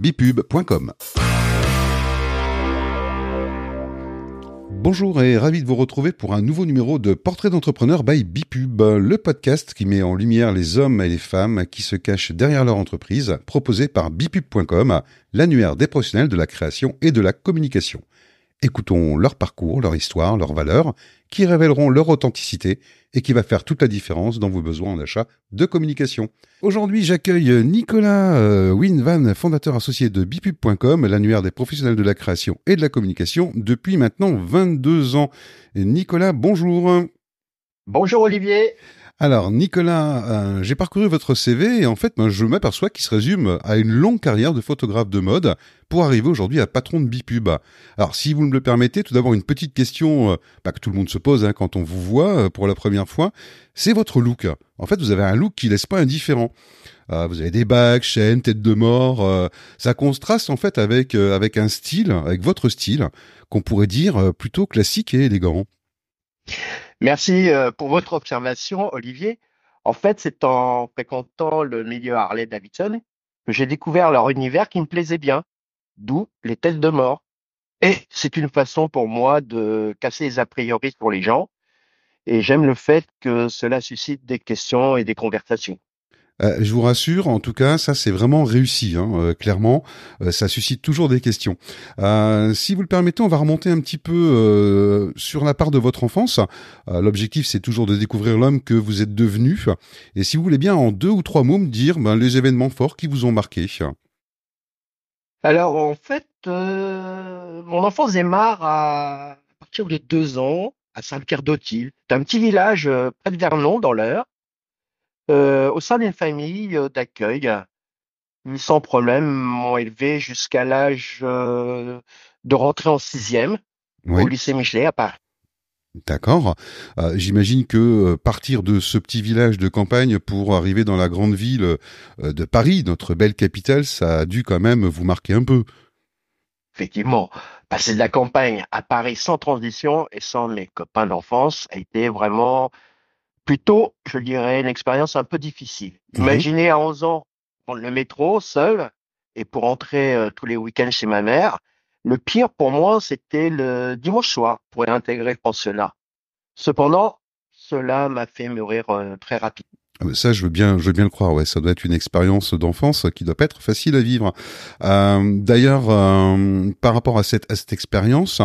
bipub.com. Bonjour et ravi de vous retrouver pour un nouveau numéro de Portrait d'entrepreneur by Bipub, le podcast qui met en lumière les hommes et les femmes qui se cachent derrière leur entreprise, proposé par bipub.com, l'annuaire des professionnels de la création et de la communication. Écoutons leur parcours, leur histoire, leurs valeurs, qui révéleront leur authenticité et qui va faire toute la différence dans vos besoins en achat de communication. Aujourd'hui, j'accueille Nicolas euh, Winvan, fondateur associé de bipub.com, l'annuaire des professionnels de la création et de la communication depuis maintenant 22 ans. Nicolas, bonjour. Bonjour Olivier. Alors Nicolas, euh, j'ai parcouru votre CV et en fait ben, je m'aperçois qu'il se résume à une longue carrière de photographe de mode pour arriver aujourd'hui à patron de Bipub. Alors si vous me le permettez, tout d'abord une petite question euh, bah, que tout le monde se pose hein, quand on vous voit euh, pour la première fois, c'est votre look. En fait vous avez un look qui laisse pas indifférent. vous avez des bagues, chaînes, tête de mort. ça contraste en fait avec avec un style, avec votre style, qu'on pourrait dire plutôt classique et élégant. Merci euh, pour votre observation, Olivier. En fait, c'est en fréquentant le milieu Harley Davidson que j'ai découvert leur univers qui me plaisait bien, d'où les têtes de mort. Et c'est une façon pour moi de casser les a priori pour les gens. Et j'aime le fait que cela suscite des questions et des conversations. Euh, je vous rassure, en tout cas, ça c'est vraiment réussi, hein, euh, clairement. Euh, ça suscite toujours des questions. si vous le permettez, on va remonter un petit peu sur la part de votre enfance. L'objectif, c'est toujours de découvrir l'homme que vous êtes devenu. Et si vous voulez bien, en deux ou trois mots, me dire ben, les événements forts qui vous ont marqué. Alors, en fait, mon enfance démarre à, partir de deux ans à Saint-Pierre d'Autil. C'est un petit village près de Vernon, dans l'Eure. Euh, au sein d'une famille euh, d'accueil, ils sans problème m'ont élevé jusqu'à l'âge euh, de rentrer en sixième au lycée Michelet à Paris. D'accord. J'imagine que partir de ce petit village de campagne pour arriver dans la grande ville de Paris, notre belle capitale, ça a dû quand même vous marquer un peu. Effectivement, passer de la campagne à Paris sans transition et sans mes copains d'enfance a été vraiment plutôt, je dirais, une expérience un peu difficile. Imaginez à 11 ans prendre le métro seul et pour entrer euh, tous les week-ends chez ma mère. Le pire pour moi, c'était le dimanche soir pour intégrer le pensionnat. Cependant, cela m'a fait mûrir euh, très rapidement. Ah, ça, je veux bien, je veux bien le croire. Ouais, ça doit être une expérience d'enfance qui doit pas être facile à vivre. Euh, D'ailleurs, euh, par rapport à cette, à cette expérience,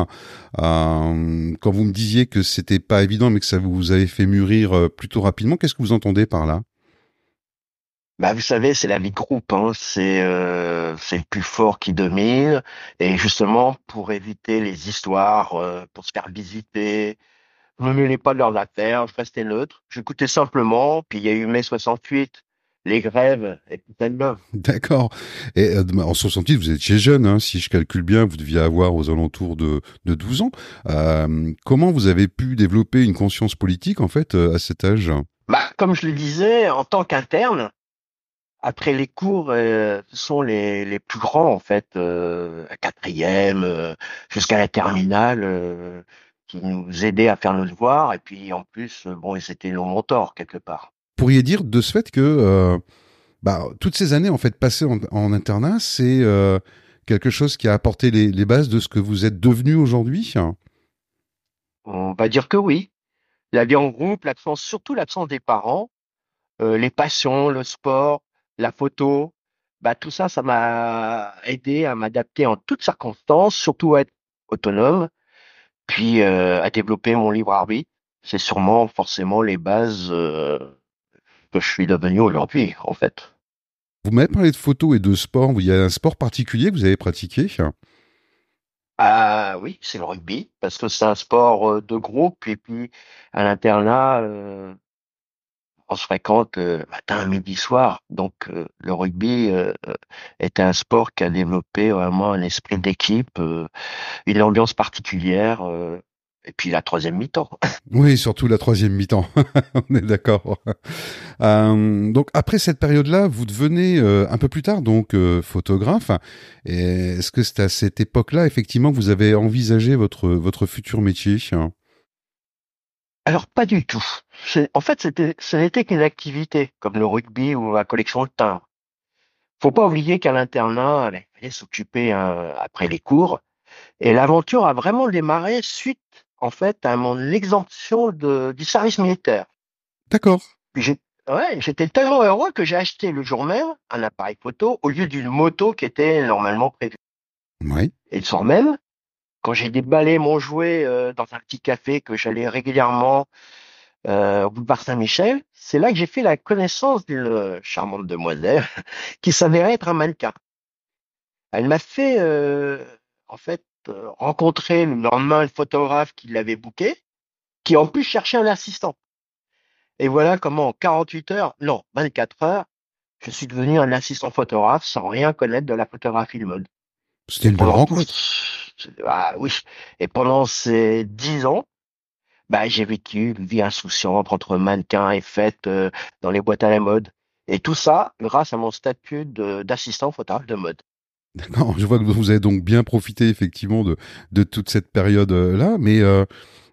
euh, quand vous me disiez que c'était pas évident, mais que ça vous avait fait mûrir plutôt rapidement, qu'est-ce que vous entendez par là? Bah, vous savez, c'est la vie groupe, hein. c'est euh, c'est le plus fort qui domine, et justement pour éviter les histoires, pour se faire visiter, je me mêlais pas de leurs affaires, je restais neutre. J'écoutais simplement, puis il y a eu mai 68, les grèves et putain de love. D'accord. Et euh, en 68, vous étiez jeune, hein, si je calcule bien, vous deviez avoir aux alentours de, de 12 ans. Euh, comment vous avez pu développer une conscience politique, en fait, euh, à cet âge? Bah, Comme je le disais, en tant qu'interne, après les cours, euh, sont les, les plus grands, en fait, euh, à quatrième, jusqu'à la terminale qui nous aidait à faire nos devoirs et puis en plus euh, bon c'était nos mentors quelque part. Pourriez dire de ce fait que euh, bah, toutes ces années en fait passées en, internat c'est euh, quelque chose qui a apporté les, les, bases de ce que vous êtes devenu aujourd'hui? On va dire que oui. La vie en groupe, l'absence surtout l'absence des parents, euh, les passions, le sport, la photo, bah tout ça ça m'a aidé à m'adapter en toutes circonstances, surtout à être autonome puis euh, à développer mon libre arbitre. C'est sûrement forcément les bases euh, que je suis devenu aujourd'hui, en fait. Vous m'avez parlé de photo et de sport. Il y a un sport particulier que vous avez pratiqué Ah oui, c'est le rugby, parce que c'est un sport euh, de groupe. Et puis, à l'internat, on se fréquente matin, midi, soir. Donc le rugby est un sport qui a développé vraiment un esprit d'équipe, une ambiance particulière. et puis la troisième mi-temps. Oui, surtout la troisième mi-temps. On est d'accord. donc après cette période-là, vous devenez un peu plus tard donc photographe. Est-ce que c'est à cette époque-là effectivement que vous avez envisagé votre votre futur métier? Alors pas du tout. En fait, c'était, ce n'était qu'une activité, comme le rugby ou la collection de timbres. Faut pas oublier qu'à l'internat, il fallait s'occuper hein, après les cours. Et l'aventure a vraiment démarré suite, en fait, à mon exemption de, du service militaire. D'accord. Puis j'ai- ouais, j'étais tellement heureux que j'ai acheté le jour même un appareil photo au lieu d'une moto qui était normalement prévue. Oui. Et le soir même, quand j'ai déballé mon jouet euh, dans un petit café que j'allais régulièrement euh, au boulevard Saint-Michel, c'est là que j'ai fait la connaissance d'une charmante demoiselle qui s'avérait être un mannequin. Elle m'a fait, euh, en fait, euh, rencontrer le lendemain le photographe qui l'avait booké, qui en plus cherchait un assistant. Et voilà comment en 48 heures, non, 24 heures, je suis devenu un assistant photographe sans rien connaître de la photographie de mode. C'était une Pendant rencontre. Ah oui. Et pendant ces dix ans, bah, j'ai vécu une vie insouciante entre mannequins et fêtes euh, dans les boîtes à la mode. Et tout ça grâce à mon statut d'assistant photographe de mode. D'accord. Je vois que vous avez donc bien profité effectivement de, de toute cette période-là. Mais euh,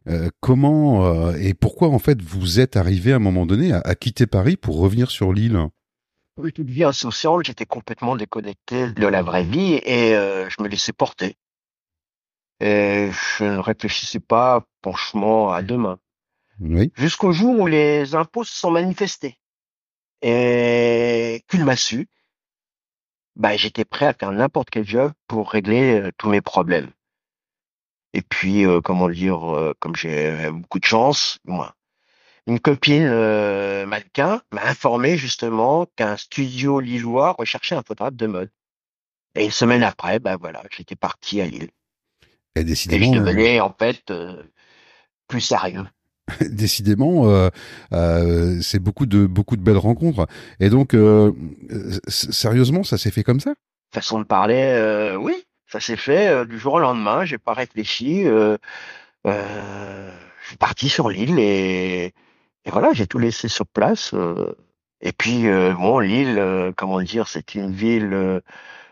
euh, comment euh, et pourquoi en fait vous êtes arrivé à un moment donné à, à quitter Paris pour revenir sur l'île? Oui, toute vie insouciante, j'étais complètement déconnecté de la vraie vie et euh, je me laissais porter. Et je ne réfléchissais pas franchement à demain. Oui. Jusqu'au jour où les impôts se sont manifestés. Et qu'une massue, bah, j'étais prêt à faire n'importe quel job pour régler euh, tous mes problèmes. Et puis, euh, comment dire, euh, comme j'ai beaucoup de chance, moi, une copine mannequin m'a informé justement qu'un studio lillois recherchait un photographe de mode. Et une semaine après, bah voilà, j'étais parti à Lille. Et Et je décidément, devenais en fait euh, plus sérieux. décidément, euh, euh, c'est beaucoup de beaucoup de belles rencontres. Et donc, euh, euh, sérieusement, ça s'est fait comme ça? Façon de parler, euh, oui, ça s'est fait euh, du jour au lendemain. J'ai pas réfléchi. Euh, euh, je suis parti sur l'île et, et voilà, j'ai tout laissé sur place. euh. et puis euh, bon, l'île, euh, comment dire, c'est une ville euh,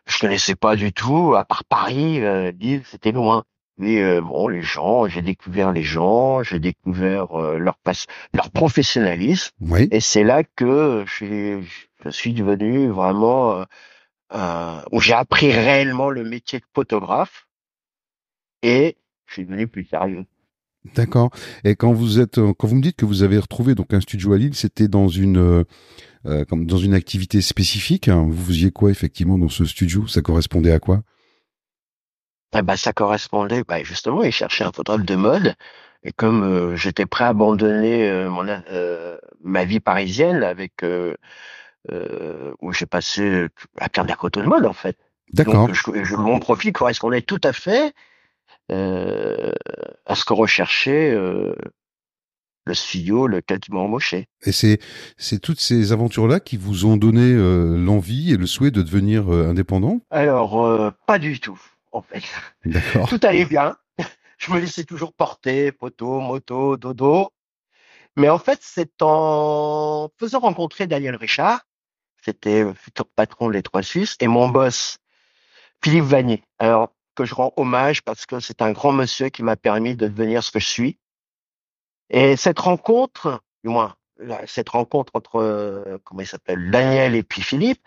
je connaissais pas du tout. À part Paris, euh, l'île c'était loin. Mais euh, bon, les gens, j'ai découvert les gens, j'ai découvert euh, leur passe, leur professionnalisme. Oui. Et c'est là que je suis, devenu vraiment, euh, où j'ai appris réellement le métier de photographe et je suis devenu plus sérieux. D'accord. Et quand vous êtes, quand vous me dites que vous avez retrouvé donc un studio à Lille, c'était dans une euh, comme dans une activité spécifique. hein. Vous faisiez quoi effectivement dans ce studio? Ça correspondait à quoi? Eh ben, ça correspondait, bah, justement, ils cherchaient un photographe de mode. Et comme euh, j'étais prêt à abandonner euh, mon, euh, ma vie parisienne avec où j'ai passé à faire de la photo de mode en fait. D'accord. Donc je, je- mon profil correspondait tout à fait à ce que recherchait le studio tu m'as embauché. Et c'est c'est toutes ces aventures là qui vous ont donné euh, l'envie et le souhait de devenir euh, indépendant? Alors euh, pas du tout en fait. D'accord. Tout allait bien. Je me laissais toujours porter, photo, moto, dodo. Mais en fait, c'est en faisant rencontrer Daniel Richard, c'était le futur patron des Trois Suisses, et mon boss, Philippe Vanier. Alors, que je rends hommage parce que c'est un grand monsieur qui m'a permis de devenir ce que je suis. Et cette rencontre, du moins, cette rencontre entre, euh, comment il s'appelle, Daniel et puis Philippe,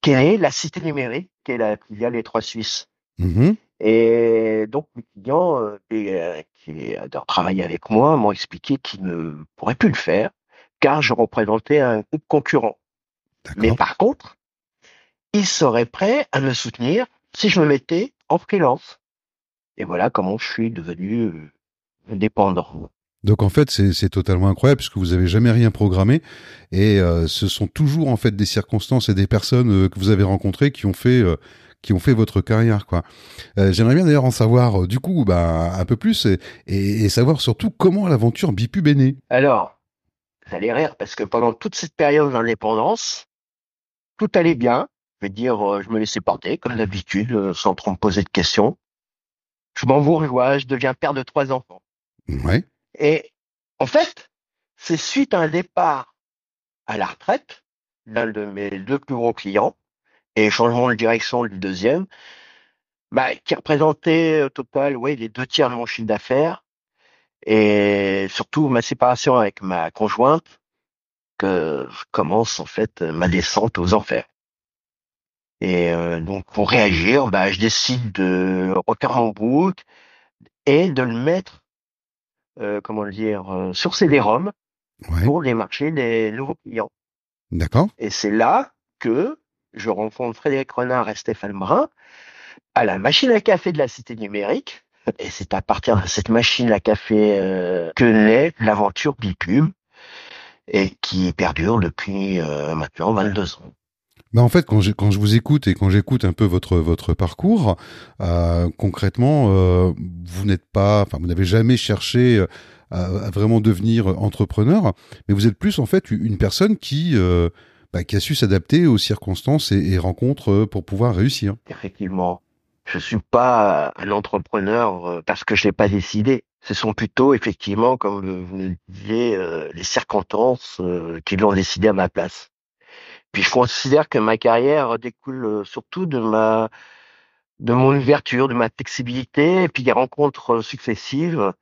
qui est la Cité Numérique, qui est la filiale des Trois Suisses. Mhm. Et donc, mes clients euh, qui, euh, qui adorent travailler avec moi m'ont expliqué qu'ils ne pourraient plus le faire car je représentais un groupe concurrent. Mais par contre, ils seraient prêts à me soutenir si je me mettais en freelance. Et voilà comment je suis devenu euh, indépendant. Donc en fait c'est totalement incroyable puisque vous avez jamais rien programmé et euh, ce sont toujours en fait des circonstances et des personnes euh, que vous avez rencontrées qui ont fait euh, qui ont fait votre carrière quoi. Euh, J'aimerais bien d'ailleurs en savoir euh, du coup bah, un peu plus et, et, et savoir surtout comment l'aventure Bipub est née. Alors, vous allez rire parce que pendant toute cette période d'indépendance, tout allait bien. Je veux dire, euh, je me laissais porter comme d'habitude, euh, sans trop me poser de questions. Je m'envoie, je deviens père de trois enfants. Ouais. Et en fait, c'est suite à un départ à la retraite d'un de mes deux plus gros clients et changement de direction du deuxième, bah, qui représentait au total ouais, les deux tiers de mon chiffre d'affaires et surtout ma séparation avec ma conjointe que je commence en fait ma descente aux enfers. Et euh, donc pour réagir, bah, je décide de refaire mon book et de le mettre, comment le dire, euh, sur CD-ROM Ouais. pour démarcher des nouveaux clients. D'accord. Et c'est là que je rencontre Frédéric Renard et Stéphane Brun à la machine à café de la Cité numérique. Et c'est à partir de cette machine à café euh, que naît l'aventure Bipub et qui perdure depuis euh, maintenant 22 ans. Bah en fait, quand, j'ai- quand je vous écoute et quand j'écoute un peu votre votre parcours, euh, concrètement, euh, vous n'êtes pas, enfin, vous n'avez jamais cherché euh, à, vraiment devenir entrepreneur, mais vous êtes plus en fait une personne qui euh, bah, qui a su s'adapter aux circonstances et, rencontres euh, pour pouvoir réussir. Effectivement, je suis pas un entrepreneur euh, parce que je l'ai pas décidé. Ce sont plutôt effectivement, comme vous le disiez, les circonstances qui l'ont décidé à ma place. Puis je considère que ma carrière découle euh, surtout de ma de mon ouverture, de ma flexibilité, et puis des rencontres successives,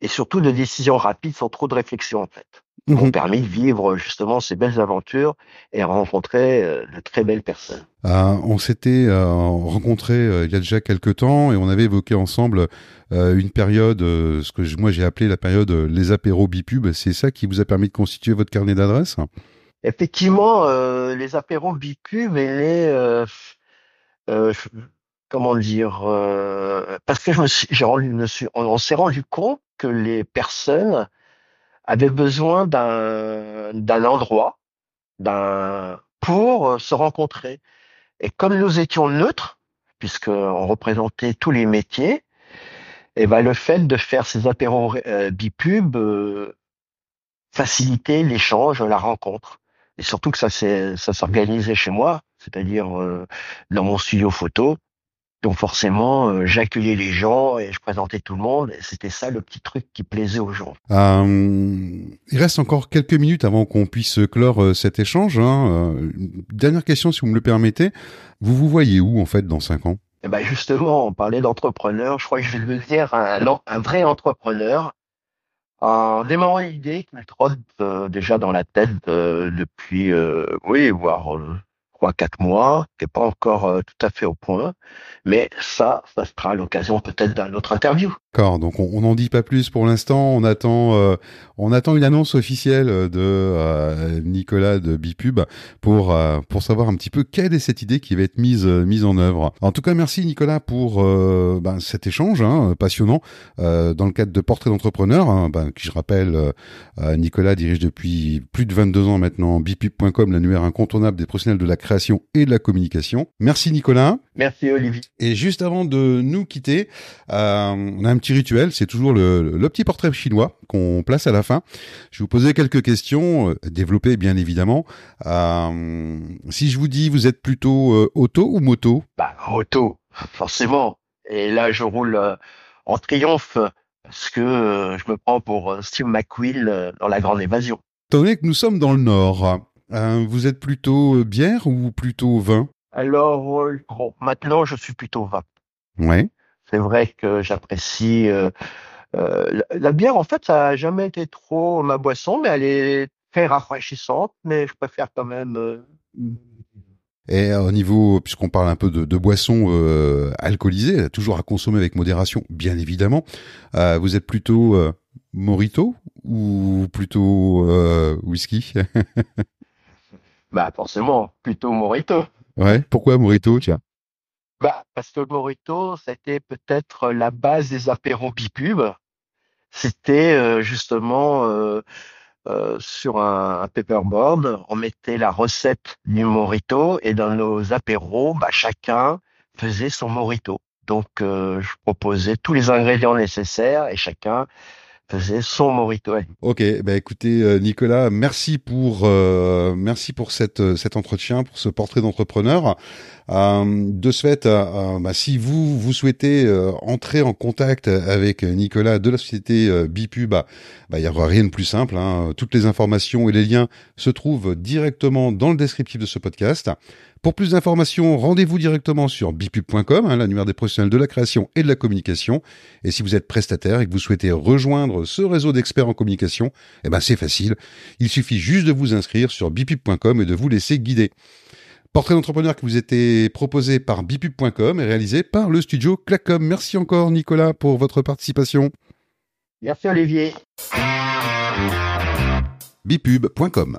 et surtout de décisions rapides sans trop de réflexion en fait, qui m'ont Mhm. permis de vivre justement ces belles aventures et rencontrer euh, de très belles personnes. Euh, on s'était euh, rencontrés euh, il y a déjà quelques temps et on avait évoqué ensemble une période, ce que moi j'ai appelé la période les apéros bipub. C'est ça qui vous a permis de constituer votre carnet d'adresses? Effectivement, euh, les apéros euh, euh, je- comment dire, euh, parce que je me suis, rendu, on, s'est rendu compte que les personnes avaient besoin d'un d'un endroit, d'un pour euh, se rencontrer. Et comme nous étions neutres, puisqu'on représentait tous les métiers, et ben le fait de faire ces apéros euh, facilitait l'échange, la rencontre. Et surtout que ça s'est- ça s'organisait chez moi, c'est-à-dire euh, dans mon studio photo. Donc forcément, euh, j'accueillais les gens et je présentais tout le monde. Et c'était ça le petit truc qui plaisait aux gens. Euh, il reste encore quelques minutes avant qu'on puisse clore euh, cet échange. Hein. Euh, dernière question, si vous me le permettez. Vous vous voyez où, en fait, dans cinq ans? Et ben justement, on parlait d'entrepreneur. Je crois que je vais devenir un, un vrai entrepreneur en démarrant une idée qui me trotte euh, déjà dans la tête euh, depuis, euh, oui, voire trois, quatre mois, n'est pas encore euh, tout à fait au point. Mais ça, ça sera l'occasion peut-être d'un autre interview. D'accord, donc on n'en dit pas plus pour l'instant. On attend, euh, on attend une annonce officielle de euh, Nicolas de Bipub pour pour savoir un petit peu quelle est cette idée qui va être mise mise en œuvre. En tout cas, merci Nicolas pour ben, cet échange hein, passionnant dans le cadre de Portrait d'entrepreneur, hein, ben, qui je rappelle, Nicolas dirige depuis plus de 22 ans maintenant bipub.com, l'annuaire incontournable des professionnels de la création et de la communication. Merci Nicolas. Merci Olivier. Et juste avant de nous quitter, euh, on a un petit rituel, c'est toujours le, le petit portrait chinois qu'on place à la fin. Je vais vous poser quelques questions, euh, développées bien évidemment. Euh, si je vous dis, vous êtes plutôt auto ou moto? Bah, auto, forcément. Et là, je roule en triomphe parce que je me prends pour Steve McQueen dans La Grande Évasion. Étant donné que nous sommes dans le nord, euh, vous êtes plutôt euh, bière ou plutôt vin? Alors, euh, bon, maintenant, je suis plutôt vin. Ouais. C'est vrai que j'apprécie euh, la, la bière. En fait, ça a jamais été trop ma boisson, mais elle est très rafraîchissante. Mais je préfère quand même. Et au niveau, puisqu'on parle un peu de, de boissons euh, alcoolisées, toujours à consommer avec modération, bien évidemment, euh, vous êtes plutôt euh, Morito ou plutôt whisky? bah, forcément, plutôt Morito. Ouais. Pourquoi Morito Tiens? Bah, parce que le Morito, c'était peut-être la base des apéros bipub. C'était euh, justement euh, euh, sur un, un paperboard, on mettait la recette du Morito et dans nos apéros, bah, chacun faisait son Morito. Donc, euh, je proposais tous les ingrédients nécessaires et chacun son Morito. à lui. Ok, bah écoutez euh, Nicolas, merci pour euh, merci pour cette euh, cet entretien, pour ce portrait d'entrepreneur. Euh, de ce fait, euh, euh, bah, si vous vous souhaitez entrer en contact avec Nicolas de la société Bipub, bah, bah, il y aura rien de plus simple. hein. Toutes les informations et les liens se trouvent directement dans le descriptif de ce podcast. Pour plus d'informations, rendez-vous directement sur bipub.com, hein, l'annuaire des professionnels de la création et de la communication. Et si vous êtes prestataire et que vous souhaitez rejoindre ce réseau d'experts en communication, eh ben c'est facile. Il suffit juste de vous inscrire sur bipub.com et de vous laisser guider. Portrait d'entrepreneur qui vous était proposé par bipub.com et réalisé par le studio Clacom. Merci encore Nicolas pour votre participation. Merci Olivier. bipub.com